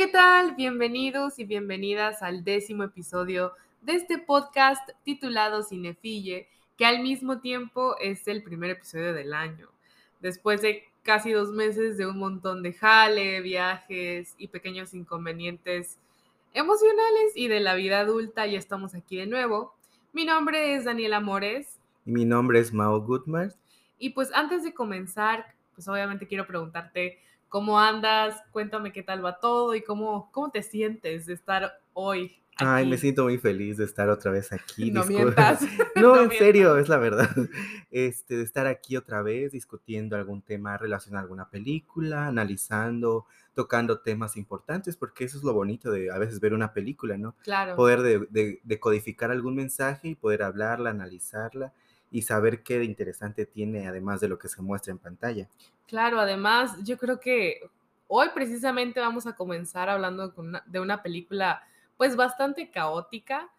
¿qué tal? Bienvenidos y bienvenidas al décimo episodio de este podcast titulado Cinefille, que al mismo tiempo es el primer episodio del año. Después de casi dos meses de un montón de jale, viajes y pequeños inconvenientes emocionales y de la vida adulta, ya estamos aquí de nuevo. Mi nombre es Daniela Mores. Y mi nombre es Mao Goodman. Y pues antes de comenzar, pues obviamente quiero preguntarte cómo andas, cuéntame qué tal va todo y cómo, cómo te sientes de estar hoy. Aquí. Ay, me siento muy feliz de estar otra vez aquí. No mientas. no, No en serio, es la verdad. Este, de estar aquí otra vez discutiendo algún tema relacionado a alguna película, analizando, tocando temas importantes, porque eso es lo bonito de a veces ver una película, ¿no? Claro. Poder de, de- decodificar algún mensaje y poder hablarla, analizarla y saber qué de interesante tiene además de lo que se muestra en pantalla. Claro, además, yo creo que hoy precisamente vamos a comenzar hablando de una película pues bastante caótica,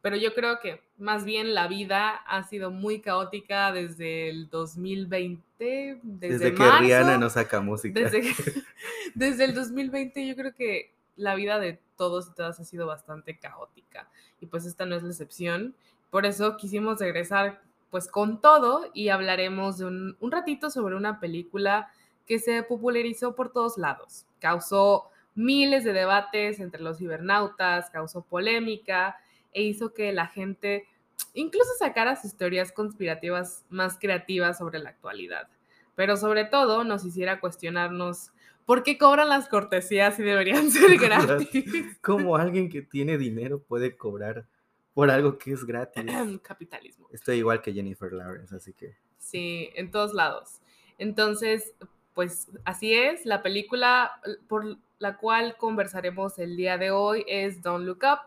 pero yo creo que más bien la vida ha sido muy caótica desde el 2020, desde, Desde, que Rihanna no saca música. desde, que- desde el 2020 yo creo que la vida de todos y todas ha sido bastante caótica y pues esta no es la excepción. Por eso quisimos regresar pues con todo y hablaremos de un, un ratito sobre una película que se popularizó por todos lados. Causó miles de debates entre los cibernautas, causó polémica e hizo que la gente incluso sacara sus teorías conspirativas más creativas sobre la actualidad. Pero sobre todo nos hiciera cuestionarnos por qué cobran las cortesías y deberían ser gratis. ¿Cómo alguien que tiene dinero puede cobrar por algo que es gratis? Capitalismo. Estoy igual que Jennifer Lawrence, así que Sí, en todos lados. Entonces, pues así es, la película por la cual conversaremos el día de hoy es Don't Look Up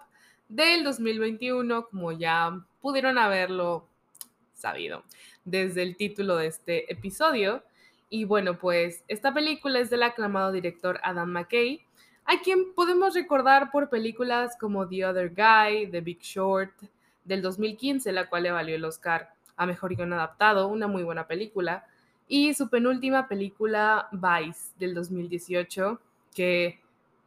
del 2021, como ya pudieron haberlo sabido desde el título de este episodio. Y bueno, pues esta película es del aclamado director Adam McKay, a quien podemos recordar por películas como The Other Guy, The Big Short, del 2015, la cual le valió el Oscar a Mejor Guión Adaptado, una muy buena película, y su penúltima película, Vice, del 2018, que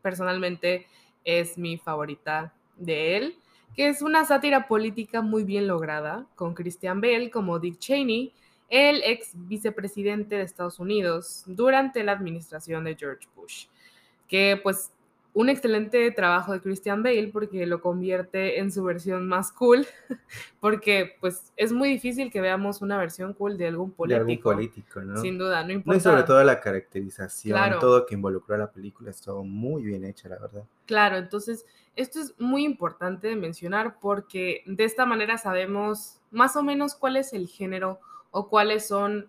personalmente es mi favorita de él, que es una sátira política muy bien lograda, con Christian Bale como Dick Cheney, el ex vicepresidente de Estados Unidos durante la administración de George Bush, que pues un excelente trabajo de Christian Bale porque lo convierte en su versión más cool, porque pues es muy difícil que veamos una versión cool de algún de político. algún político, ¿no? Sin duda, no No, importa. y sobre todo la caracterización, Claro. todo que involucró a la película estuvo muy bien hecha, la verdad. Claro, entonces esto es muy importante de mencionar porque de esta manera sabemos más o menos cuál es el género o cuáles son,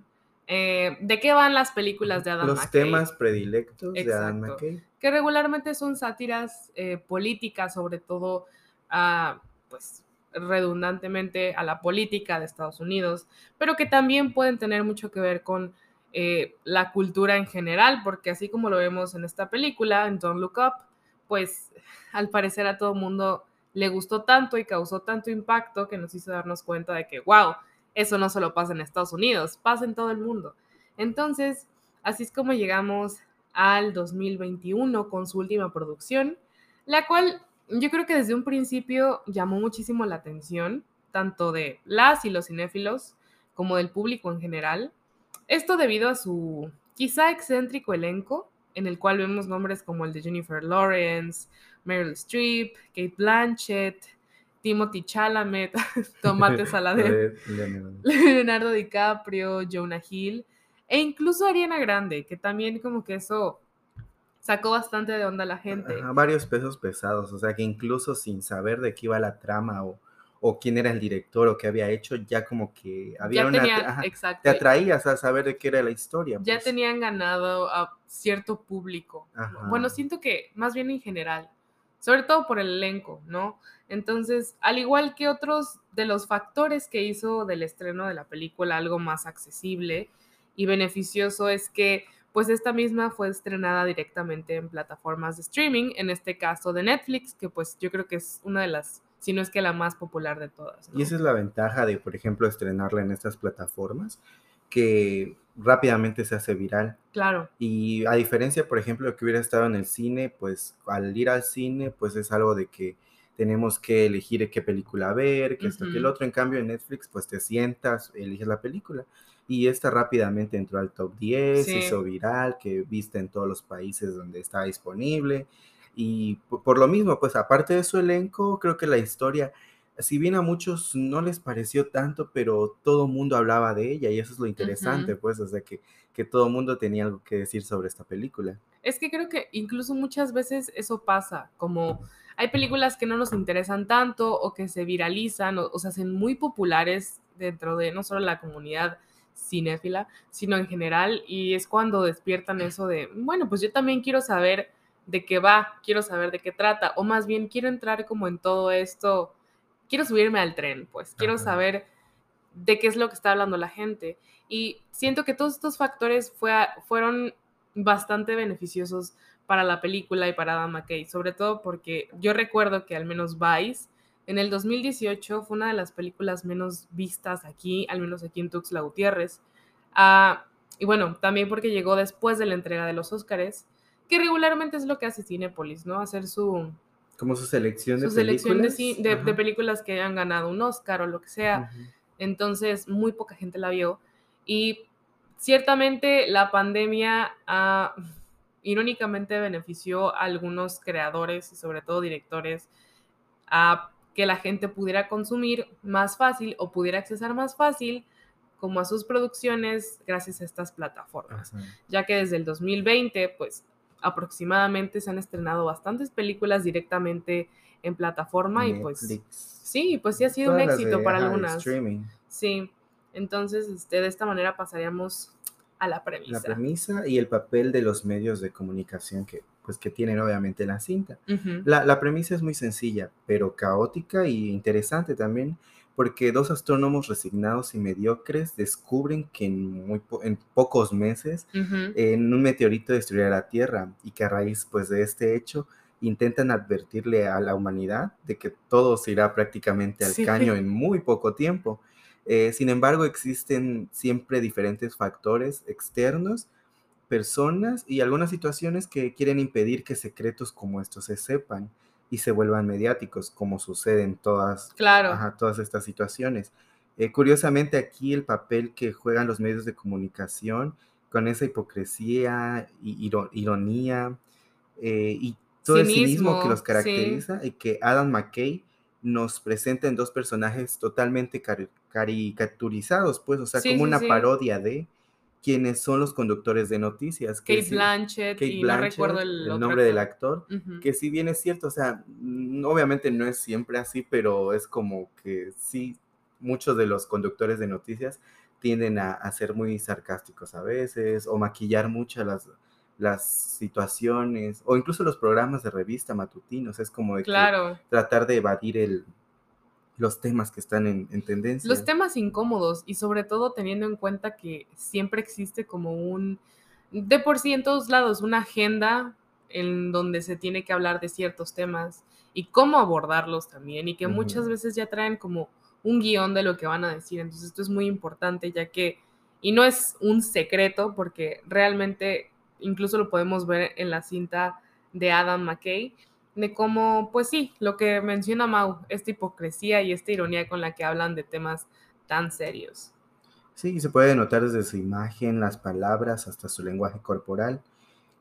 eh, de qué van las películas de Adam Los McKay, temas predilectos de Adam. McKay. Que regularmente son sátiras eh, políticas, sobre todo, a, pues redundantemente a la política de Estados Unidos, pero que también pueden tener mucho que ver con eh, la cultura en general, porque así como lo vemos en esta película, en Don't Look Up, pues al parecer a todo mundo le gustó tanto y causó tanto impacto que nos hizo darnos cuenta de que, wow, eso no solo pasa en Estados Unidos, pasa en todo el mundo. Entonces, así es como llegamos al 2021 con su última producción, la cual yo creo que desde un principio llamó muchísimo la atención, tanto de las y los cinéfilos como del público en general. Esto debido a su quizá excéntrico elenco, en el cual vemos nombres como el de Jennifer Lawrence, Meryl Streep, Kate Blanchett, Timothy Chalamet, Tomate Leonardo. Leonardo DiCaprio, Jonah Hill e incluso Ariana Grande, que también como que eso sacó bastante de onda a la gente. Ajá, varios pesos pesados, o sea que incluso sin saber de qué iba la trama o, o quién era el director o qué había hecho, ya como que había ya una... tenían, ajá, exacto, te atraías a saber de qué era la historia. ya pues. tenían ganado a cierto público. Ajá. Bueno, siento que más bien en general, sobre todo por el elenco, ¿no? Entonces, al igual que otros de los factores que hizo del estreno de la película algo más accesible y beneficioso es que pues esta misma fue estrenada directamente en plataformas de streaming, en este caso de Netflix, que pues yo creo que es una de las, si no es que la más popular de todas. ¿no? Y esa es la ventaja de, por ejemplo, estrenarla en estas plataformas, que rápidamente se hace viral. Claro. Y a diferencia, por ejemplo, de que hubiera estado en el cine, pues al ir al cine, pues es algo de que tenemos que elegir qué película ver, qué esto, qué el otro. En cambio, en Netflix, pues te sientas, eliges la película. Y esta rápidamente entró al top 10, Sí. hizo viral, que viste en todos los países donde estaba disponible. Y po- por lo mismo, pues aparte de su elenco, creo que la historia, si bien a muchos no les pareció tanto, pero todo mundo hablaba de ella y eso es lo interesante, pues, o sea, que, que todo mundo tenía algo que decir sobre esta película. Es que creo que incluso muchas veces eso pasa, como hay películas que no nos interesan tanto o que se viralizan o, o se hacen muy populares dentro de no solo la comunidad cinéfila, sino en general, y es cuando despiertan eso de, bueno, pues yo también quiero saber de qué va, quiero saber de qué trata, o más bien quiero entrar como en todo esto, quiero subirme al tren, pues quiero Ajá. saber de qué es lo que está hablando la gente. Y siento que todos estos factores fue fueron bastante beneficiosos para la película y para Adam McKay, sobre todo porque yo recuerdo que al menos Vice en el 2018 fue una de las películas menos vistas aquí, al menos aquí en Tuxtla Gutiérrez. Ah, y bueno, también porque llegó después de la entrega de los Óscares, que regularmente es lo que hace Cinépolis, ¿no? Hacer su, Como su selección de su selección de, películas. de- de películas que hayan ganado un Oscar o lo que sea. Entonces, muy poca gente la vio. Y ciertamente la pandemia ah, irónicamente benefició a algunos creadores y sobre todo directores a que la gente pudiera consumir más fácil o pudiera accesar más fácil como a sus producciones gracias a estas plataformas. Ajá. Ya que desde el 2020, pues aproximadamente se han estrenado bastantes películas directamente en plataforma y pues sí, pues sí ha sido un Todas éxito de, para ajá, algunas. streaming. Sí, entonces este, de esta manera pasaríamos a la premisa. La premisa y el papel de los medios de comunicación que, pues, que tienen obviamente la cinta. La, la premisa es muy sencilla, pero caótica y interesante también, porque dos astrónomos resignados y mediocres descubren que en, muy po- en pocos meses en un meteorito destruirá la Tierra y que a raíz pues, de este hecho intentan advertirle a la humanidad de que todo se irá prácticamente al Sí. caño en muy poco tiempo. Eh, sin embargo, existen siempre diferentes factores externos, personas y algunas situaciones que quieren impedir que secretos como estos se sepan y se vuelvan mediáticos, como sucede en todas, Claro, ajá, todas estas situaciones. Eh, curiosamente, aquí el papel que juegan los medios de comunicación con esa hipocresía y iro- ironía eh, y todo el cinismo que los cinismo, sí, caracteriza y que Adam McKay nos presenta en dos personajes totalmente cari- caricaturizados, pues, o sea, sí, como sí, una parodia de quienes son los conductores de noticias. Kate Blanchett Kate y no recuerdo el, nombre del actor. que si bien es cierto, o sea, obviamente no es siempre así, pero es como que sí, muchos de los conductores de noticias tienden a, a ser muy sarcásticos a veces o maquillar mucho las, las situaciones o incluso los programas de revista matutinos, es como de que tratar de evadir el, los temas que están en, en tendencia. Los temas incómodos y sobre todo teniendo en cuenta que siempre existe como un, de por sí en todos lados, una agenda en donde se tiene que hablar de ciertos temas y cómo abordarlos también y que muchas veces ya traen como un guion de lo que van a decir. Entonces esto es muy importante ya que, y no es un secreto porque realmente incluso lo podemos ver en la cinta de Adam McKay, de cómo, pues sí, lo que menciona Mau, esta hipocresía y esta ironía con la que hablan de temas tan serios. Sí, se puede notar desde su imagen, las palabras, hasta su lenguaje corporal.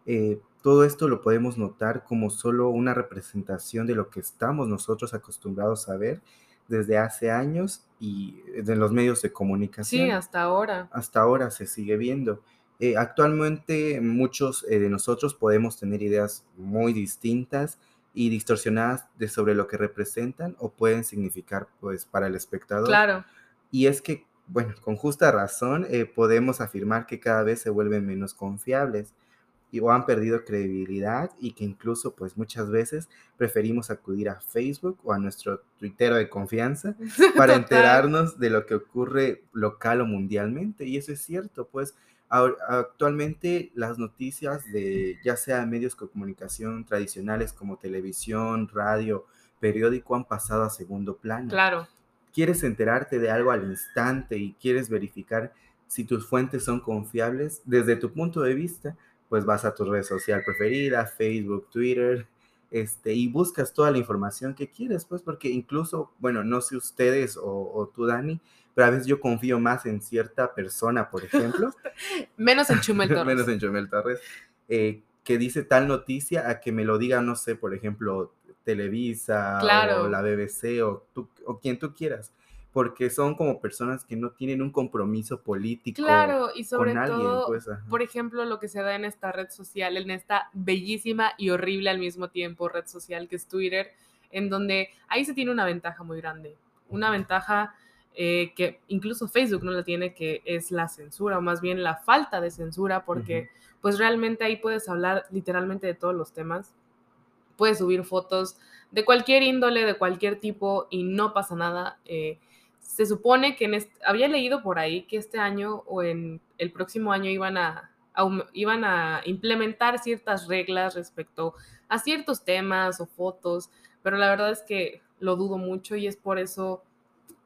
Eh, todo esto lo podemos notar como solo una representación de lo que estamos nosotros acostumbrados a ver desde hace años y de los medios de Sí, comunicación. hasta ahora. Hasta ahora se sigue viendo. Eh, actualmente muchos eh, de nosotros podemos tener ideas muy distintas y distorsionadas de sobre lo que representan o pueden significar pues para el espectador. Claro, Y es que, bueno, con justa razón eh, podemos afirmar que cada vez se vuelven menos confiables y o han perdido credibilidad y que incluso pues muchas veces preferimos acudir a Facebook o a nuestro tuitero de confianza para enterarnos de lo que ocurre local o mundialmente. Y eso es cierto, pues actualmente las noticias de ya sea medios de comunicación tradicionales como televisión, radio, periódico han pasado a segundo plano. Claro, quieres enterarte de algo al instante y quieres verificar si tus fuentes son confiables, desde tu punto de vista, pues vas a tu red social preferida, Facebook, Twitter, este, y buscas toda la información que quieres, pues porque incluso, bueno, no sé ustedes o, tú, Dani, pero a veces yo confío más en cierta persona, por ejemplo. Menos en Chumel Torres. Menos en Chumel Torres. Eh, que dice tal noticia a que me lo diga, no sé, por ejemplo, Televisa o la BBC o, o quien tú quieras porque son como personas que no tienen un compromiso político. Claro, y sobre todo, pues, por ejemplo, lo que se da en esta red social, en esta bellísima y horrible al mismo tiempo red social que es Twitter, en donde ahí se tiene una ventaja muy grande, una ventaja eh, que incluso Facebook no la tiene, que es la censura, o más bien la falta de censura, porque pues realmente ahí puedes hablar literalmente de todos los temas, puedes subir fotos de cualquier índole, de cualquier tipo, y no pasa nada. Eh, se supone que en había leído por ahí que este año o en el próximo año iban a, iban a implementar ciertas reglas respecto a ciertos temas o fotos, pero la verdad es que lo dudo mucho y es por eso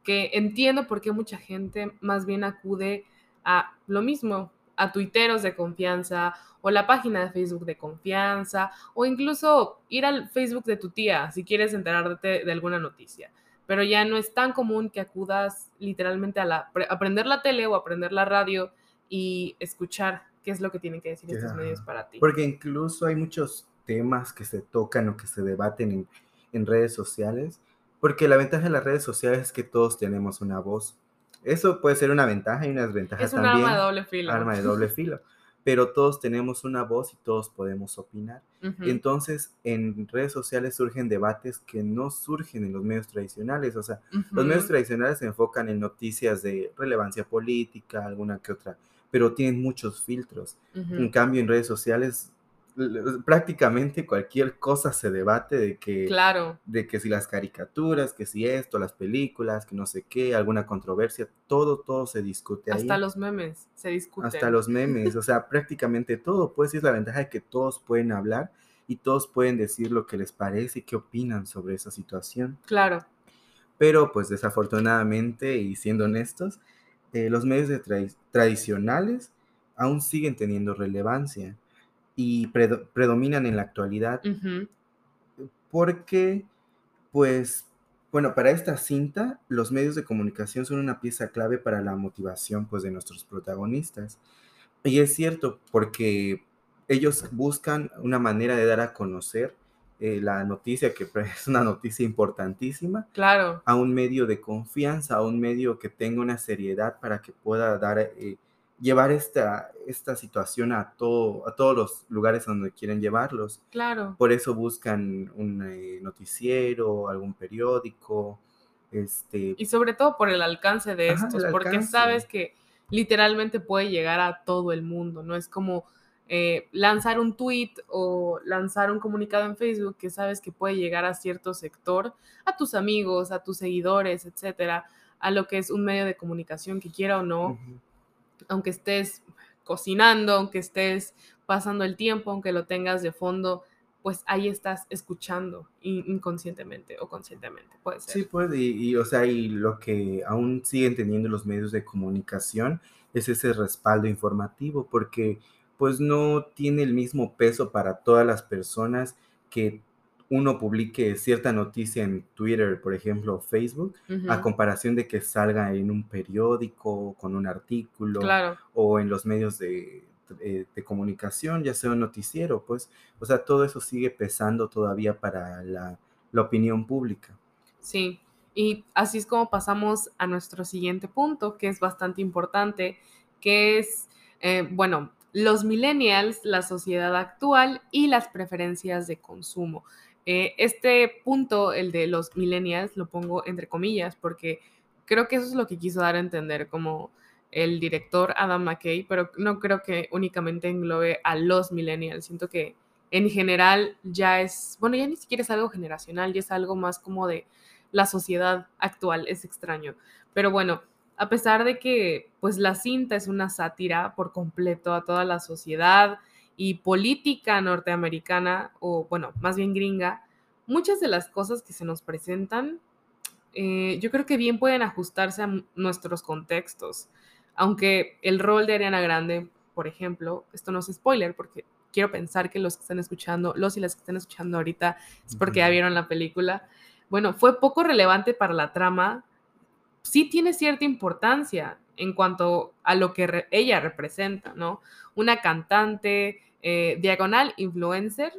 que entiendo por qué mucha gente más bien acude a lo mismo, a tuiteros de confianza o la página de Facebook de confianza o incluso ir al Facebook de tu tía si quieres enterarte de alguna noticia pero ya no es tan común que acudas literalmente a, la, aprender la tele o aprender la radio y escuchar qué es lo que tienen que decir estos medios para ti. Porque incluso hay muchos temas que se tocan o que se debaten en, en redes sociales, porque la ventaja de las redes sociales es que todos tenemos una voz. Eso puede ser una ventaja y una desventaja es también. Es un arma de doble filo. Arma de doble filo pero todos tenemos una voz y todos podemos opinar. Entonces, en redes sociales surgen debates que no surgen en los medios tradicionales. O sea, los medios tradicionales se enfocan en noticias de relevancia política, alguna que otra, pero tienen muchos filtros. En cambio, en redes sociales prácticamente cualquier cosa se debate de que, claro. de que si las caricaturas, que si esto, las películas, que no sé qué, alguna controversia, todo, todo se discute. Hasta los memes se discuten. Hasta los memes, o sea, prácticamente todo. Pues es la ventaja de que todos pueden hablar y todos pueden decir lo que les parece y qué opinan sobre esa situación. Claro. Pero pues desafortunadamente, y siendo honestos, eh, los medios tradicionales aún siguen teniendo relevancia y predominan en la actualidad. Porque, pues, bueno, para esta cinta, los medios de comunicación son una pieza clave para la motivación, pues, de nuestros protagonistas. Y es cierto, porque ellos buscan una manera de dar a conocer eh, la noticia, que es una noticia importantísima, claro. a un medio de confianza, a un medio que tenga una seriedad para que pueda dar eh, llevar esta, esta situación a, todo, a todos los lugares donde quieren llevarlos. Claro. Por eso buscan un eh, noticiero, algún periódico. Este... Y sobre todo por el alcance de estos, porque sabes que literalmente puede llegar a todo el mundo, no es como eh, lanzar un tweet o lanzar un comunicado en Facebook que sabes que puede llegar a cierto sector, a tus amigos, a tus seguidores, etcétera, a lo que es un medio de comunicación que quiera o no aunque estés cocinando, aunque estés pasando el tiempo, aunque lo tengas de fondo, pues ahí estás escuchando inconscientemente o conscientemente, puede ser. Sí, puede, y, o sea, y lo que aún siguen teniendo los medios de comunicación es ese respaldo informativo, porque pues no tiene el mismo peso para todas las personas que uno publique cierta noticia en Twitter, por ejemplo, Facebook, a comparación de que salga en un periódico, con un artículo, o en los medios de, comunicación, ya sea un noticiero, pues, o sea, todo eso sigue pesando todavía para la, opinión pública. Sí, y así es como pasamos a nuestro siguiente punto, que es bastante importante, que es, eh, bueno, los millennials, la sociedad actual y las preferencias de consumo. Eh, este punto, el de los millennials, lo pongo entre comillas porque creo que eso es lo que quiso dar a entender como el director Adam McKay, pero no creo que únicamente englobe a los millennials. Siento que en general ya es, bueno, ya ni siquiera es algo generacional, ya es algo más como de la sociedad actual, es extraño. Pero bueno, a pesar de que pues la cinta es una sátira por completo a toda la sociedad, y política norteamericana, o bueno, más bien gringa, muchas de las cosas que se nos presentan, eh, yo creo que bien pueden ajustarse a nuestros contextos. Aunque el rol de Ariana Grande, por ejemplo, esto no es spoiler porque quiero pensar que los que están escuchando, los y las que están escuchando ahorita es porque ya vieron la película. Bueno, fue poco relevante para la trama. Sí tiene cierta importancia en cuanto a lo que ella representa, ¿no? Una cantante eh, diagonal influencer,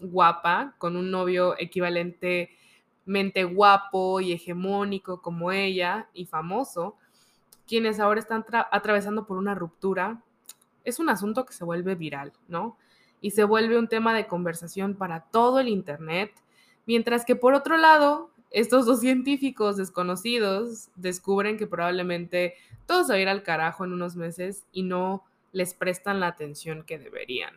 guapa, con un novio equivalentemente guapo y hegemónico como ella y famoso, quienes ahora están atravesando por una ruptura, es un asunto que se vuelve viral, ¿no? Y se vuelve un tema de conversación para todo el Internet, mientras que por otro lado, estos dos científicos desconocidos descubren que probablemente todo se va a ir al carajo en unos meses y no les prestan la atención que deberían.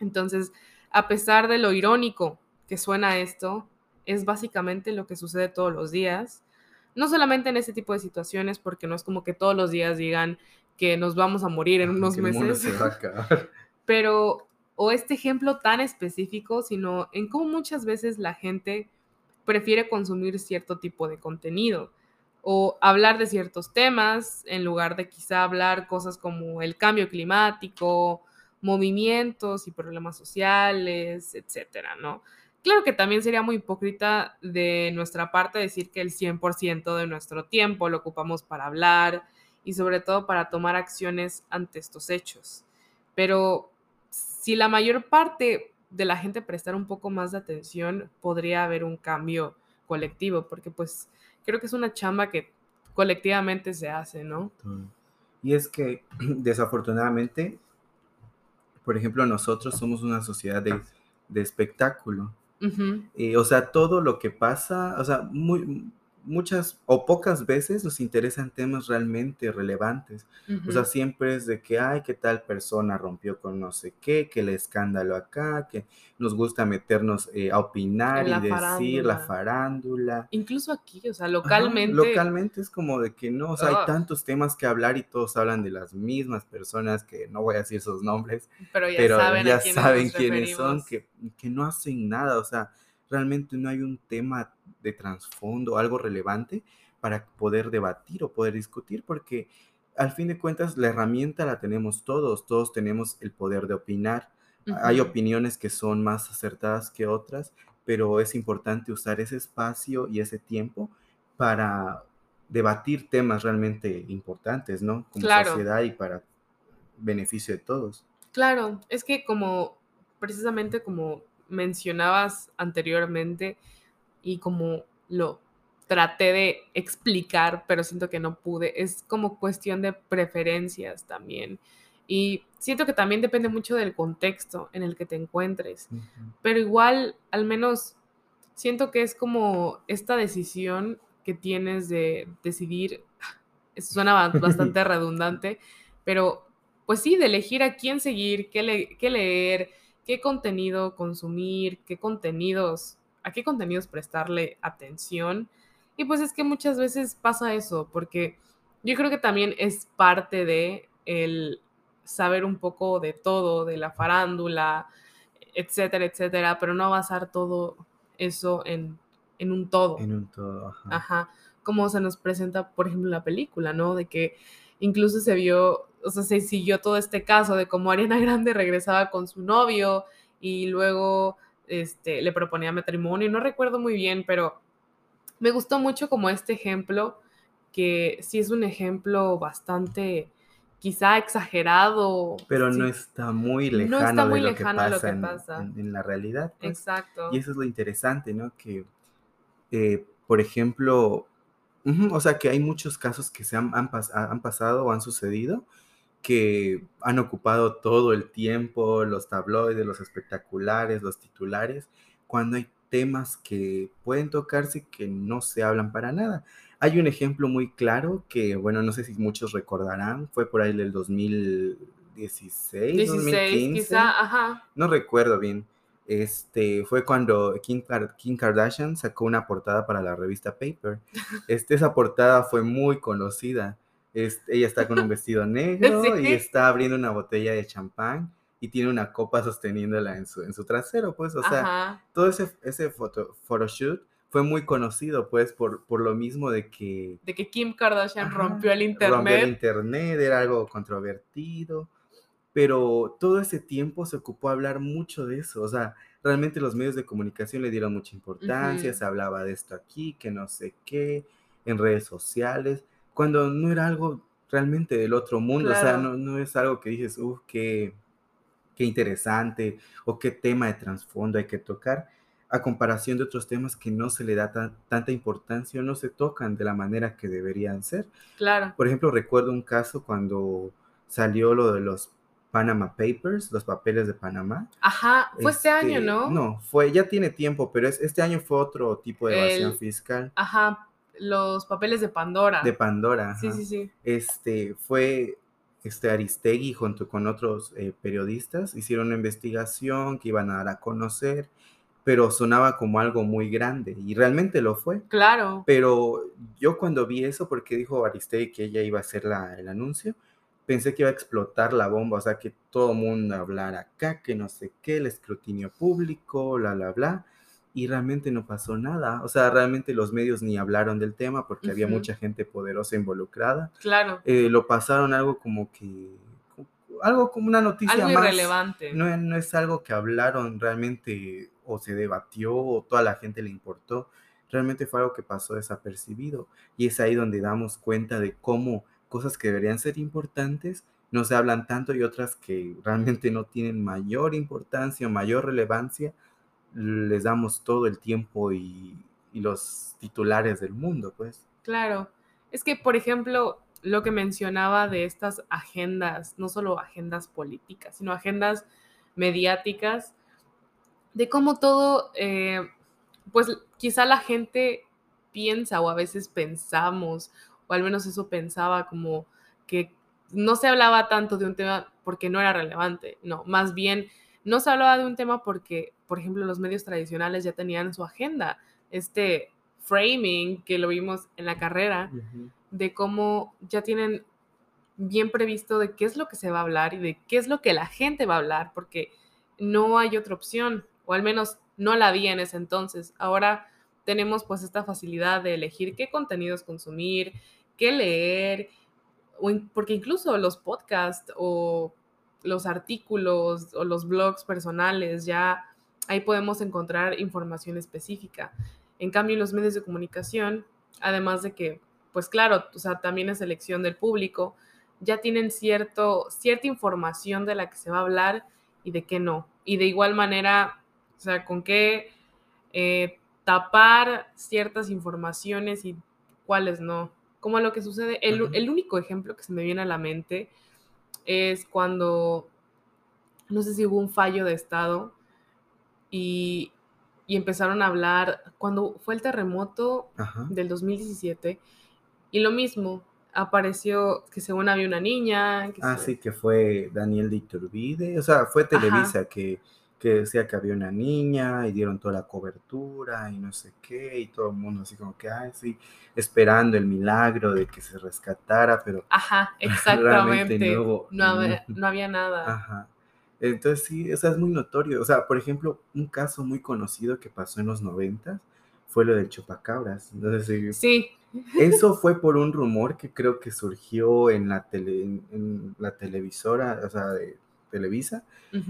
Entonces, a pesar de lo irónico que suena esto, es básicamente lo que sucede todos los días. No solamente en ese tipo de situaciones, porque no es como que todos los días digan que nos vamos a morir en unos meses. Pero, o este ejemplo tan específico, sino en cómo muchas veces la gente prefiere consumir cierto tipo de contenido o hablar de ciertos temas en lugar de quizá hablar cosas como el cambio climático movimientos y problemas sociales, etcétera, ¿no? Claro que también sería muy hipócrita de nuestra parte decir que el 100% de nuestro tiempo lo ocupamos para hablar y sobre todo para tomar acciones ante estos hechos. Pero si la mayor parte de la gente prestara un poco más de atención, podría haber un cambio colectivo, porque pues creo que es una chamba que colectivamente se hace, ¿no? Y es que desafortunadamente por ejemplo, nosotros somos una sociedad de, espectáculo. Eh, o sea, todo lo que pasa, o sea, muy, muchas o pocas veces nos interesan temas realmente relevantes. O sea, siempre es de que, ay, qué tal persona rompió con no sé qué, que el escándalo acá, que nos gusta meternos eh, a opinar y decir la farándula. Incluso aquí, o sea, localmente. localmente es como de que no, o sea, hay ah. tantos temas que hablar y todos hablan de las mismas personas, que no voy a decir sus nombres, pero ya saben, quiénes son, que, que no hacen nada, o sea, realmente no hay un tema de trasfondo, algo relevante para poder debatir o poder discutir, porque al fin de cuentas la herramienta la tenemos todos, todos tenemos el poder de opinar. Hay opiniones que son más acertadas que otras, pero es importante usar ese espacio y ese tiempo para debatir temas realmente importantes, ¿no? Como sociedad y para beneficio de todos. Claro, es que como precisamente como mencionabas anteriormente y como lo traté de explicar, pero siento que no pude, es como cuestión de preferencias también. Y siento que también depende mucho del contexto en el que te encuentres. Pero igual, al menos, siento que es como esta decisión que tienes de decidir, eso suena bastante redundante, pero pues sí, de elegir a quién seguir, qué, qué leer, qué contenido consumir, qué contenidos, a qué contenidos prestarle atención. Y pues es que muchas veces pasa eso, porque yo creo que también es parte de el saber un poco de todo, de la farándula, etcétera, etcétera, pero no basar todo eso en, en un todo. En un todo, ajá. Ajá. Como se nos presenta, por ejemplo, la película, ¿no? De que incluso se vio o sea, se siguió todo este caso de cómo Ariana Grande regresaba con su novio y luego este, le proponía matrimonio. No recuerdo muy bien, pero me gustó mucho como este ejemplo, que sí es un ejemplo bastante quizá exagerado. Pero no está muy lejano, no está muy de, lo lejano que pasa de lo que pasa en, la realidad. Pues. Exacto. Y eso es lo interesante, ¿no? Que, eh, por ejemplo, o sea, que hay muchos casos que se han, han, han pasado o han sucedido que han ocupado todo el tiempo, los tabloides, los espectaculares, los titulares, cuando hay temas que pueden tocarse que no se hablan para nada. Hay un ejemplo muy claro que, bueno, no sé si muchos recordarán, fue por ahí del 2016, 2015, quizá, ajá. No recuerdo bien. Este, fue cuando Kim, Kim, Kardashian sacó una portada para la revista Paper. Este, esa portada fue muy conocida ella está con un vestido negro y está abriendo una botella de champán y tiene una copa sosteniéndola en su, en su trasero, pues, o sea, todo ese, ese photoshoot fue muy conocido, pues, por, por lo mismo de que... De que Kim Kardashian Ajá, rompió el internet. Rompió el internet, era algo controvertido, pero todo ese tiempo se ocupó a hablar mucho de eso, o sea, realmente los medios de comunicación le dieron mucha importancia, se hablaba de esto aquí, que no sé qué, en redes sociales, cuando no era algo realmente del otro mundo, o sea, no, no es algo que dices, uff, qué, qué interesante o qué tema de trasfondo hay que tocar, a comparación de otros temas que no se le da tan- tanta importancia o no se tocan de la manera que deberían ser. Claro. Por ejemplo, recuerdo un caso cuando salió lo de los Panama Papers, los papeles de Panamá. Ajá, fue este año, Este, ¿no? No, fue, ya tiene tiempo, pero es, este año fue otro tipo de evasión El- fiscal Ajá, los papeles de Pandora. de Pandora. Sí, sí, sí. Este, fue este Aristegui junto con otros eh, periodistas, hicieron una investigación que iban a dar a conocer, pero sonaba como algo muy grande y realmente lo fue. Claro. Pero yo cuando vi eso, porque dijo Aristegui que ella iba a hacer la- el anuncio, pensé que iba a explotar la bomba, o sea, que todo el mundo hablara acá, que no sé qué, el escrutinio público, bla, bla, bla, y realmente no pasó nada. O sea, realmente los medios ni hablaron del tema porque había mucha gente poderosa involucrada. Claro. Eh, lo pasaron algo como que, algo como una noticia Algo más. irrelevante. No, no es algo que hablaron realmente o se debatió o toda la gente le importó. Realmente fue algo que pasó desapercibido. Y es ahí donde damos cuenta de cómo cosas que deberían ser importantes no se hablan tanto y otras que realmente no tienen mayor importancia o mayor relevancia, les damos todo el tiempo y, los titulares del mundo, pues. Claro. Es que, por ejemplo, lo que mencionaba de estas agendas, no solo agendas políticas, sino agendas mediáticas, de cómo todo, eh, pues quizá la gente piensa o a veces pensamos, o al menos eso pensaba como que no se hablaba tanto de un tema porque no era relevante, no, más bien no se hablaba de un tema porque, por ejemplo, los medios tradicionales ya tenían su agenda, este framing que lo vimos en la carrera, de cómo ya tienen bien previsto de qué es lo que se va a hablar y de qué es lo que la gente va a hablar, porque no hay otra opción, o al menos no la había en ese entonces. Ahora tenemos pues esta facilidad de elegir qué contenidos consumir, qué leer, o porque incluso los podcasts o los artículos o los blogs personales, ya ahí podemos encontrar información específica. En cambio, los medios de comunicación, además de que, pues claro, o sea, también es elección del público, ya tienen cierto, cierta información de la que se va a hablar y de qué no. Y de igual manera, o sea, con qué eh, tapar ciertas informaciones y cuáles no. Como lo que sucede, el, el único ejemplo que se me viene a la mente es cuando, no sé si hubo un fallo de Estado y, y empezaron a hablar, cuando fue el terremoto Ajá. del 2017, y lo mismo, apareció que según había una niña. Que Ah, se- sí, que fue Daniel de Iturbide, o sea, fue Televisa que, que decía que había una niña y dieron toda la cobertura y no sé qué, y todo el mundo así como que, ay, sí, esperando el milagro de que se rescatara, pero Ajá, exactamente. no No había, no había nada. Ajá. Entonces sí, o sea, es muy notorio. O sea, por ejemplo, un caso muy conocido que pasó en los noventas fue lo del chupacabras. Entonces, sí, Sí, eso fue por un rumor que creo que surgió en la tele, en, en la televisora, o sea, de Televisa,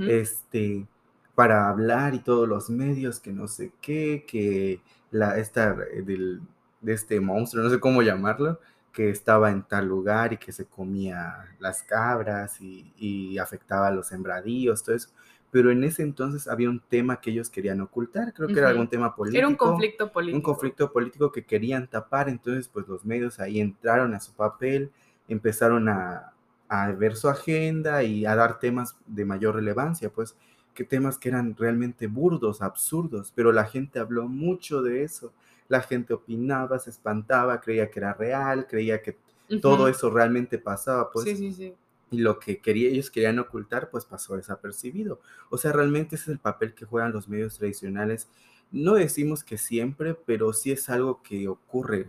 este, para hablar y todos los medios, que no sé qué, que la, esta, eh, del, de este monstruo, no sé cómo llamarlo, que estaba en tal lugar y que se comía las cabras y, y afectaba a los sembradíos, todo eso. Pero en ese entonces había un tema que ellos querían ocultar, creo que era algún tema político era un conflicto político. un conflicto político que querían tapar, entonces pues los medios ahí entraron a su papel, empezaron a, a ver su agenda y a dar temas de mayor relevancia, pues que temas que eran realmente burdos, absurdos, pero la gente habló mucho de eso, la gente opinaba, se espantaba, creía que era real, creía que todo eso realmente pasaba, pues Sí, sí, sí. y lo que quería, ellos querían ocultar, pues pasó desapercibido. O sea, realmente ese es el papel que juegan los medios tradicionales. No decimos que siempre, pero sí es algo que ocurre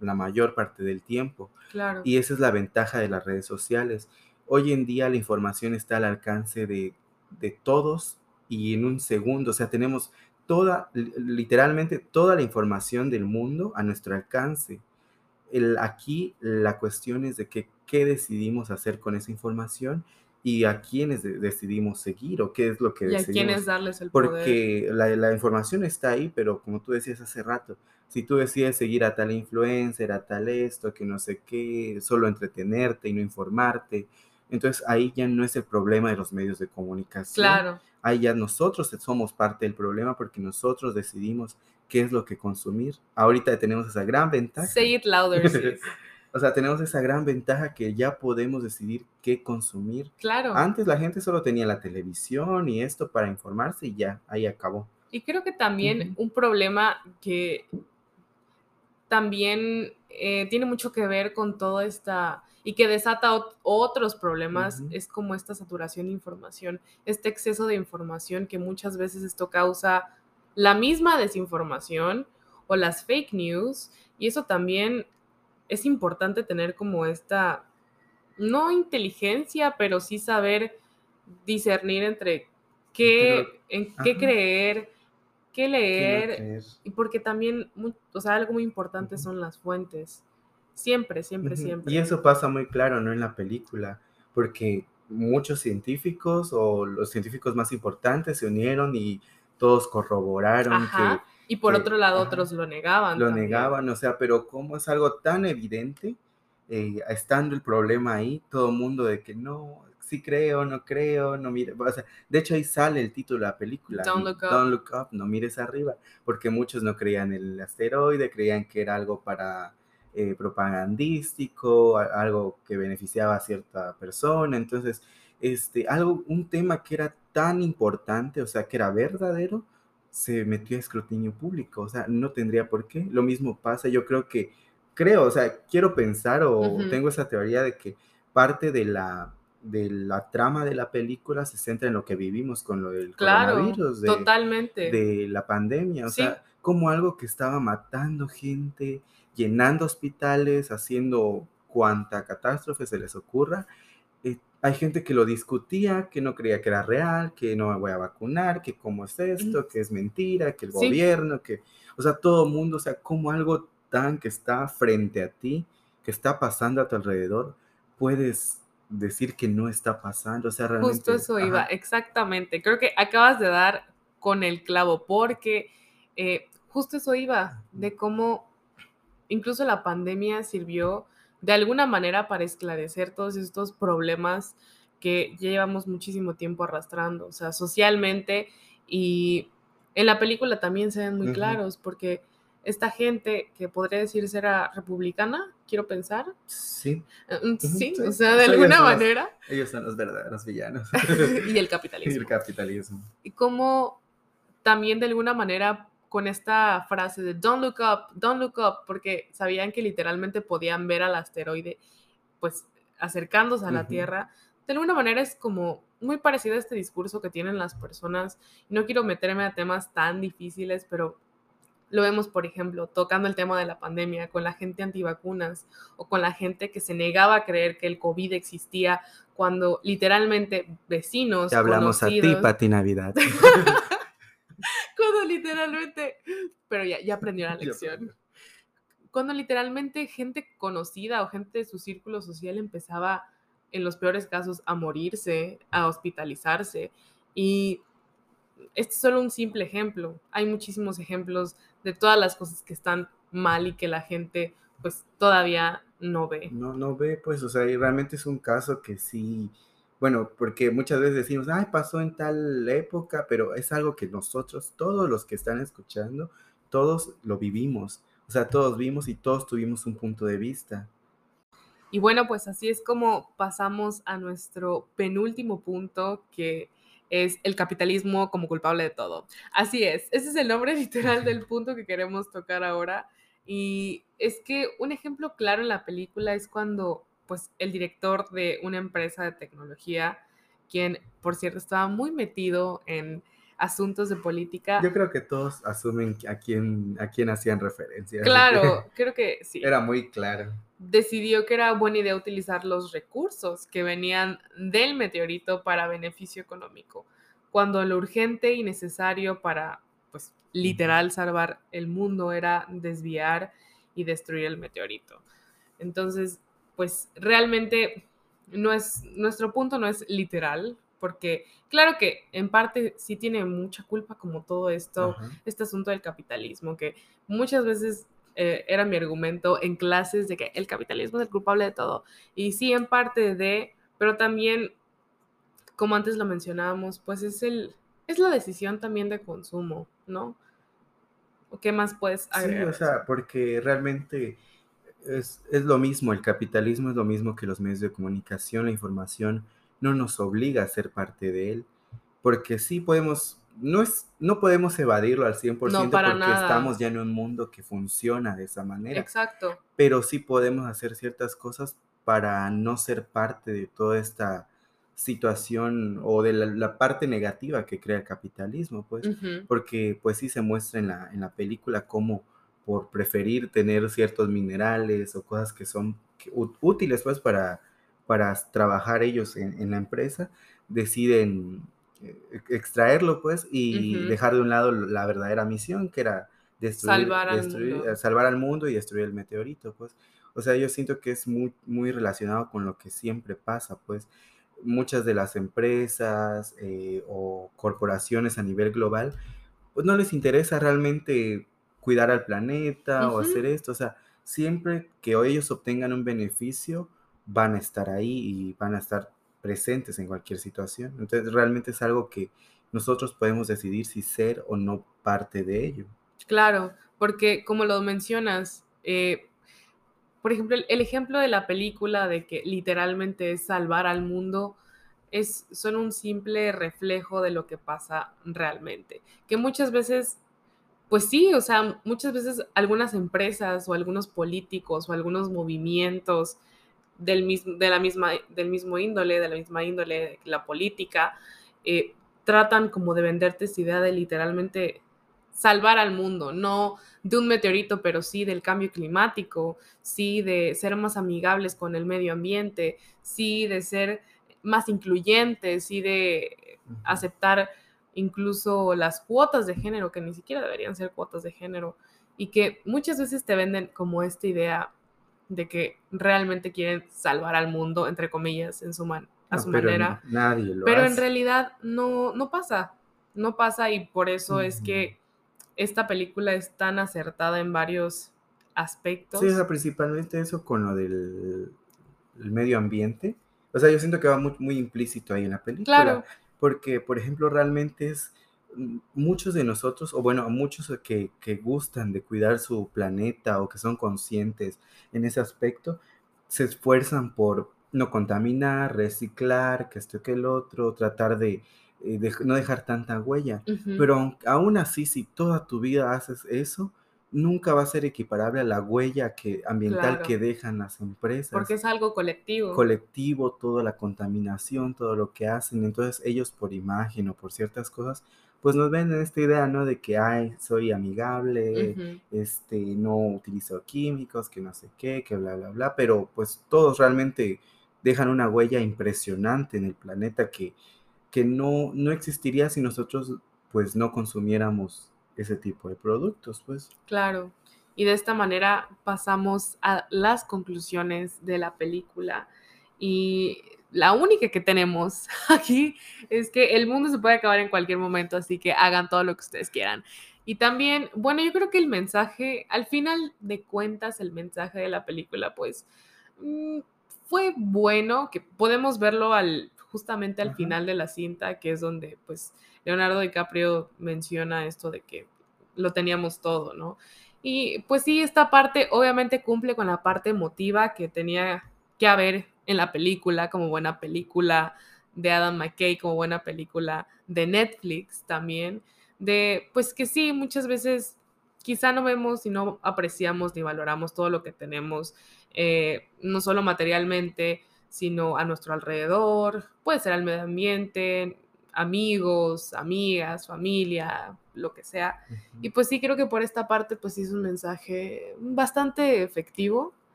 la mayor parte del tiempo. Claro. Y esa es la ventaja de las redes sociales. Hoy en día la información está al alcance de, de todos y en un segundo. O sea, tenemos toda, literalmente toda la información del mundo a nuestro alcance. El, aquí la cuestión es de que, qué decidimos hacer con esa información y a quiénes decidimos seguir o qué es lo que y decidimos. a quiénes darles el Porque poder. la, la información está ahí, pero como tú decías hace rato, si tú decides seguir a tal influencer, a tal esto, que no sé qué, solo entretenerte y no informarte, entonces ahí ya no es el problema de los medios de comunicación. Claro. Ahí ya nosotros somos parte del problema porque nosotros decidimos qué es lo que consumir. Ahorita tenemos esa gran ventaja. Say it louder, sis. O sea, tenemos esa gran ventaja que ya podemos decidir qué consumir. Claro. Antes la gente solo tenía la televisión y esto para informarse y ya, ahí acabó. Y creo que también un problema que también eh, tiene mucho que ver con toda esta y que desata ot- otros problemas es como esta saturación de información, este exceso de información que muchas veces esto causa la misma desinformación o las fake news y eso también es importante tener como esta no inteligencia, pero sí saber discernir entre qué, Pero- en qué ajá. creer, qué ¿Qué no leer, y porque también, o sea, algo muy importante son las fuentes. Siempre, siempre, Ujú. siempre. Y eso pasa muy claro, ¿no? En la película, porque muchos científicos o los científicos más importantes se unieron y todos corroboraron Ajá. Y por que- otro lado, ajá. otros lo negaban. que lo también. negaban, o sea, pero como es algo tan evidente, eh, estando el problema ahí, todo el mundo de que no, sí creo, no creo, no mire, o sea, de hecho ahí sale el título de la película, Don't look up. Don't look up, no mires arriba, porque muchos no creían en el asteroide, creían que era algo para eh, propagandístico, algo que beneficiaba a cierta persona, entonces, este, algo, un tema que era tan importante, o sea, que era verdadero, se metió a escrutinio público, o sea, no tendría por qué. Lo mismo pasa, yo creo que, creo, o sea, quiero pensar o tengo esa teoría de que parte de la, de la trama de la película se centra en lo que vivimos con lo del Claro, coronavirus, de, totalmente. de la pandemia, o Sí. sea, como algo que estaba matando gente, llenando hospitales, haciendo cuanta catástrofe se les ocurra. Eh, hay gente que lo discutía, que no creía que era real, que no me voy a vacunar, que cómo es esto, que es mentira, que el Sí. gobierno, que, o sea, todo el mundo, o sea, como algo tan que está frente a ti, que está pasando a tu alrededor, puedes decir que no está pasando, o sea, realmente. Justo eso iba, ajá, exactamente. Creo que acabas de dar con el clavo, porque eh, justo eso iba, de cómo incluso la pandemia sirvió de alguna manera para esclarecer todos estos problemas que ya llevamos muchísimo tiempo arrastrando, o sea, socialmente y en la película también se ven muy claros, porque esta gente que podría decirse era republicana, quiero pensar, Sí, eh, sí, sí, o sea, de alguna manera, ellos son los verdaderos villanos. y el Y capitalismo. el capitalismo. y cómo también de alguna manera con esta frase de don't look up, don't look up, porque sabían que literalmente podían ver al asteroide pues acercándose a la. Tierra, de alguna manera es como muy parecido a este discurso que tienen las personas. No quiero meterme a temas tan difíciles, pero lo vemos, por ejemplo, tocando el tema de la pandemia, con la gente antivacunas o con la gente que se negaba a creer que el COVID existía cuando literalmente vecinos, Te hablamos a ti, Pati Navidad. cuando literalmente, pero ya, ya aprendió la lección. Cuando literalmente gente conocida o gente de su círculo social empezaba, en los peores casos, a morirse, a hospitalizarse. Y este es solo un simple ejemplo. Hay muchísimos ejemplos de todas las cosas que están mal y que la gente pues todavía no ve. No, no ve, pues, o sea, y realmente es un caso que sí, bueno, porque muchas veces decimos, ay, pasó en tal época, pero es algo que nosotros, todos los que están escuchando, todos lo vivimos, o sea, todos vimos y todos tuvimos un punto de vista. Y bueno, pues así es como pasamos a nuestro penúltimo punto, que es el capitalismo como culpable de todo. Así es, ese es el nombre literal del punto que queremos tocar ahora. Y es que un ejemplo claro en la película es cuando pues el director de una empresa de tecnología, quien por cierto estaba muy metido en asuntos de política. Yo creo que todos asumen a quién, a quién hacían referencia. claro, que creo que sí. Era muy claro. decidió que era buena idea utilizar los recursos que venían del meteorito para beneficio económico, cuando lo urgente y necesario para pues literal salvar el mundo era desviar y destruir el meteorito. Entonces, pues realmente no es, nuestro punto no es literal, porque claro que en parte sí tiene mucha culpa como todo esto, este asunto del capitalismo, que muchas veces eh, era mi argumento en clases de que el capitalismo es el culpable de todo. Y sí, en parte de, pero también, como antes lo mencionábamos, pues es, el, es la decisión también de consumo, ¿no? ¿Qué más puedes agregar? Sí, o sea, porque realmente es, es, lo mismo, el capitalismo es lo mismo que los medios de comunicación, la información no nos obliga a ser parte de él, porque sí podemos, no, es, no podemos evadirlo al 100% porque estamos ya en un mundo que funciona de esa manera. Exacto. Pero sí podemos hacer ciertas cosas para no ser parte de toda esta situación o de la, parte negativa que crea el capitalismo, pues, porque pues sí se muestra en la, en la película cómo por preferir tener ciertos minerales o cosas que son útiles pues para, para trabajar ellos en, la empresa, deciden eh, extraerlo pues y dejar de un lado la verdadera misión que era destruir, salvar, al mundo. Eh, salvar al mundo y destruir el meteorito pues. O sea, yo siento que es muy, muy relacionado con lo que siempre pasa pues. Muchas de las empresas eh, o corporaciones a nivel global pues no les interesa realmente cuidar al planeta o hacer esto. O sea, siempre que ellos obtengan un beneficio, van a estar ahí y van a estar presentes en cualquier situación. Entonces, realmente es algo que nosotros podemos decidir si ser o no parte de ello. Claro, porque como lo mencionas, eh, por ejemplo, el, ejemplo de la película de que literalmente es salvar al mundo, es, son un simple reflejo de lo que pasa realmente. Que muchas veces pues sí, o sea, muchas veces algunas empresas o algunos políticos o algunos movimientos del mismo, de la misma, del mismo índole, de la misma índole, la política, eh, tratan como de venderte esta idea de literalmente salvar al mundo, no de un meteorito, pero sí del cambio climático, sí de ser más amigables con el medio ambiente, sí de ser más incluyentes, sí de aceptar incluso las cuotas de género, que ni siquiera deberían ser cuotas de género, y que muchas veces te venden como esta idea de que realmente quieren salvar al mundo, entre comillas, en su a su manera. Nadie lo Pero en realidad no, no pasa, no pasa y por eso es que esta película es tan acertada en varios aspectos. Sí, principalmente eso con lo del medio ambiente. O sea, yo siento que va muy, muy implícito ahí en la película. Claro porque, por ejemplo, realmente es mm, muchos de nosotros, o bueno, muchos que, que gustan de cuidar su planeta o que son conscientes en ese aspecto, se esfuerzan por no contaminar, reciclar, que esto que el otro, tratar de, eh, no dejar tanta huella. Pero aún así, si toda tu vida haces eso, nunca va a ser equiparable a la huella que, ambiental que dejan las empresas. Porque es algo colectivo. Colectivo, toda la contaminación, todo lo que hacen. Entonces ellos por imagen o por ciertas cosas, pues nos ven en esta idea, ¿no? De que, ay, soy amigable, este, no utilizo químicos, que no sé qué, que bla, bla, bla. Pero pues todos realmente dejan una huella impresionante en el planeta que, que no, no existiría si nosotros pues no consumiéramos ese tipo de productos, pues. Claro. Y de esta manera pasamos a las conclusiones de la película. Y la única que tenemos aquí es que el mundo se puede acabar en cualquier momento, así que hagan todo lo que ustedes quieran. Y también, bueno, yo creo que el mensaje, al final de cuentas, el mensaje de la película, pues, mm, fue bueno, que podemos verlo al, justamente al final de la cinta, que es donde, pues, Leonardo DiCaprio menciona esto de que lo teníamos todo, ¿no? Y pues sí, esta parte obviamente cumple con la parte emotiva que tenía que haber en la película, como buena película de Adam McKay, como buena película de Netflix también, de pues que sí, muchas veces quizá no vemos y no apreciamos ni valoramos todo lo que tenemos, eh, no solo materialmente, sino a nuestro alrededor, puede ser al medio ambiente, amigos, amigas, familia, lo que sea. Y pues sí, creo que por esta parte, pues sí es un mensaje bastante efectivo.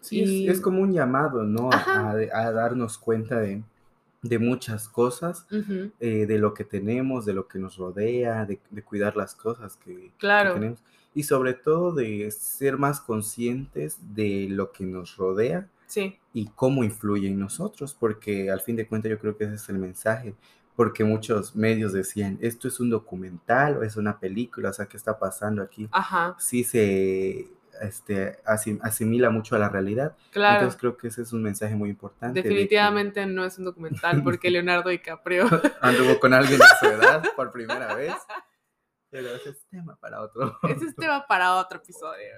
Sí, es, como un llamado, ¿no? A, darnos cuenta de, de muchas cosas, eh, de lo que tenemos, de lo que nos rodea, de, de cuidar las cosas que, que Claro, tenemos. Y sobre todo de ser más conscientes de lo que nos rodea sí, y cómo influye en nosotros, porque al fin de cuentas yo creo que ese es el mensaje, porque muchos medios decían, esto es un documental o es una película, o sea, ¿qué está pasando aquí? ajá, Sí se este, asim- asimila mucho a la realidad, claro. entonces creo que ese es un mensaje muy importante. de que Definitivamente no es un documental porque Leonardo DiCaprio. Anduvo con alguien de su edad por primera vez, pero ese es tema para otro. Ese es tema para otro episodio.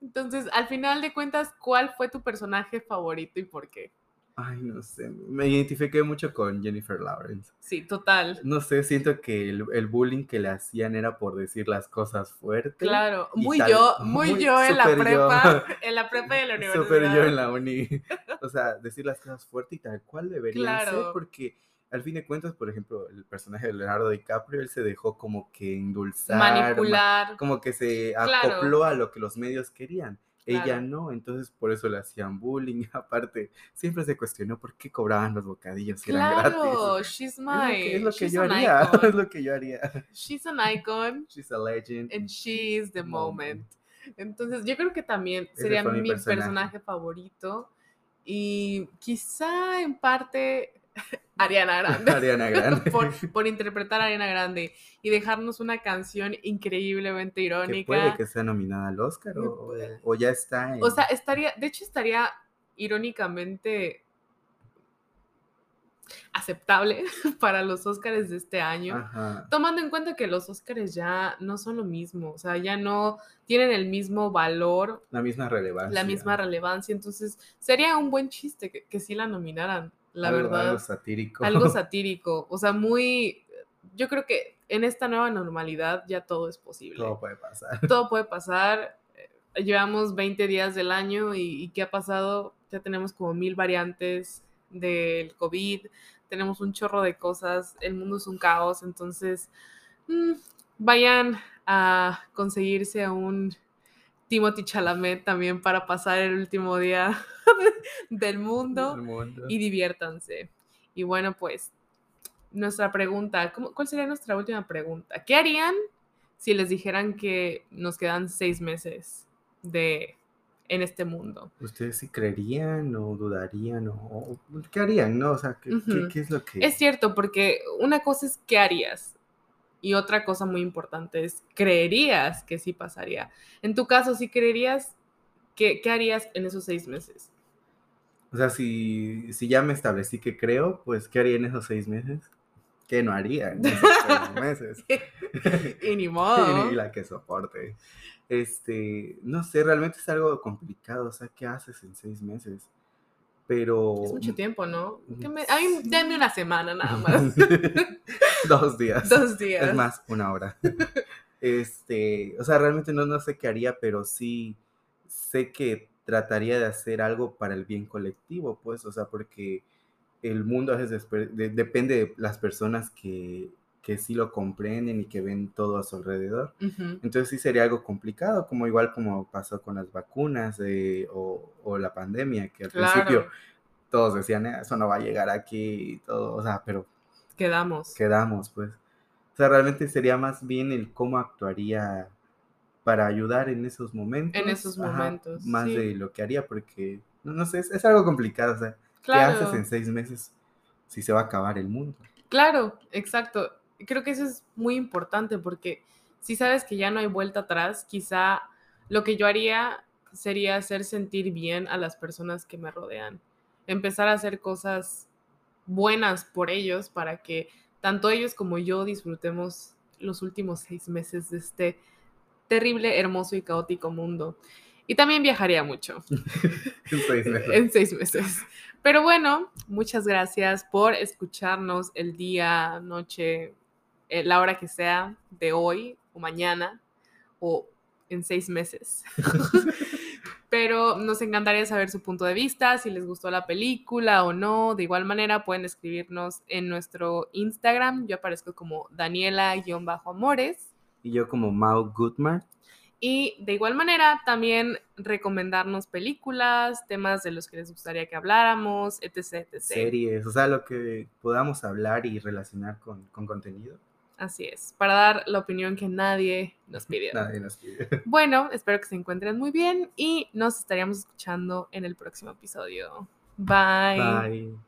Entonces, al final de cuentas, ¿cuál fue tu personaje favorito y por qué? Ay, no sé, me identifiqué mucho con Jennifer Lawrence. Sí, total. No sé, siento que el, el bullying que le hacían era por decir las cosas fuertes. Claro, muy tal- yo, muy, muy yo en la súper yo. prepa, en la prepa de la universidad. Súper yo en la uni. O sea, decir las cosas fuertes y tal cual deberían ser, Claro. porque al fin de cuentas, por ejemplo, el personaje de Leonardo DiCaprio, él se dejó como que endulzar, ma- Manipular. como que se Claro. acopló a lo que los medios querían. Ella no, entonces por eso le hacían bullying. Aparte, siempre se cuestionó por qué cobraban los bocadillos si eran Claro, gratis. she's Es lo my. que, es lo que she's yo haría, icon. es lo que yo haría. She's an icon She's a legend. and she's the Moment. moment. Entonces, yo creo que también sería mi mi personaje. personaje. favorito. Y quizá en parte Ariana Grande. Ariana Grande. por, por interpretar a Ariana Grande y dejarnos una canción increíblemente que irónica. puede que sea nominada al Oscar o, o ya está en... O sea, estaría, de hecho estaría irónicamente aceptable para los Oscars de este año. Ajá. Tomando en cuenta que los Oscars ya no son lo mismo, o sea, ya no tienen el mismo valor, La misma relevancia. la misma relevancia, entonces sería un buen chiste que, que sí la nominaran, la Algo- verdad. Algo satírico. algo satírico, o sea, muy, yo creo que en esta nueva normalidad ya todo es posible. Todo puede pasar. Todo puede pasar. eh, Llevamos 20 días del año y, y ¿qué ha pasado? Ya tenemos como mil variantes del COVID, tenemos un chorro de cosas, el mundo es un caos, entonces mm, vayan a conseguirse a un Timothy Chalamet también para pasar el último día del mundo y diviértanse. Y bueno, pues nuestra pregunta, ¿cómo- ¿cuál sería nuestra última pregunta? ¿Qué harían si les dijeran que nos quedan seis meses de en este mundo? ¿Ustedes sí creerían o dudarían o, o- qué harían, no? O sea, ¿qué, qué- Ujú. qué es lo que...? Es cierto, porque una cosa es qué harías y otra cosa muy importante es creerías que sí pasaría. En tu caso, ¿sí creerías que qué harías en esos seis meses? O sea, si, si ya me establecí que creo, pues, ¿qué haría en esos seis meses? ¿Qué no haría en esos seis meses? y ni modo. y la que soporte. Este, no sé, realmente es algo complicado. O sea, ¿qué haces en seis meses? Pero. Es mucho tiempo, ¿no? ¿Qué me- A mí, dame una semana nada más. Dos días. Dos días. Es más, una hora. Este, o sea, realmente no, no sé qué haría, pero sí sé que trataría de hacer algo para el bien colectivo, pues, o sea, porque el mundo a veces de- depende de las personas que, que sí lo comprenden y que ven todo a su alrededor. Entonces sí sería algo complicado, como igual como pasó con las vacunas eh, o, o la pandemia, que al principio Claro, todos decían, "Eh, eso no va a llegar aquí y todo, o sea, pero quedamos. quedamos, pues. O sea, realmente sería más bien el cómo actuaría para ayudar en esos momentos. En esos ajá, momentos, más sí. de lo que haría, porque, no, no sé, es, es algo complicado, o sea, Claro, ¿qué haces en seis meses si se va a acabar el mundo? claro, exacto. Creo que eso es muy importante porque si sabes que ya no hay vuelta atrás, quizá lo que yo haría sería hacer sentir bien a las personas que me rodean. Empezar a hacer cosas buenas por ellos para que tanto ellos como yo disfrutemos los últimos seis meses de este terrible, hermoso y caótico mundo. Y también viajaría mucho. En seis meses. en seis meses. Pero bueno, muchas gracias por escucharnos el día, noche, eh, la hora que sea de hoy o mañana o en seis meses. Pero nos encantaría saber su punto de vista, si les gustó la película o no. De igual manera pueden escribirnos en nuestro Instagram. Yo aparezco como Daniela-Amores. Y yo como Mau Goodman, Y de igual manera, también recomendarnos películas, temas de los que les gustaría que habláramos, etc. etc. Series, o sea, lo que podamos hablar y relacionar con, con contenido. Así es, para dar la opinión que nadie nos pidió. Nadie nos pide. Bueno, espero que se encuentren muy bien y nos estaríamos escuchando en el próximo episodio. Bye. Bye.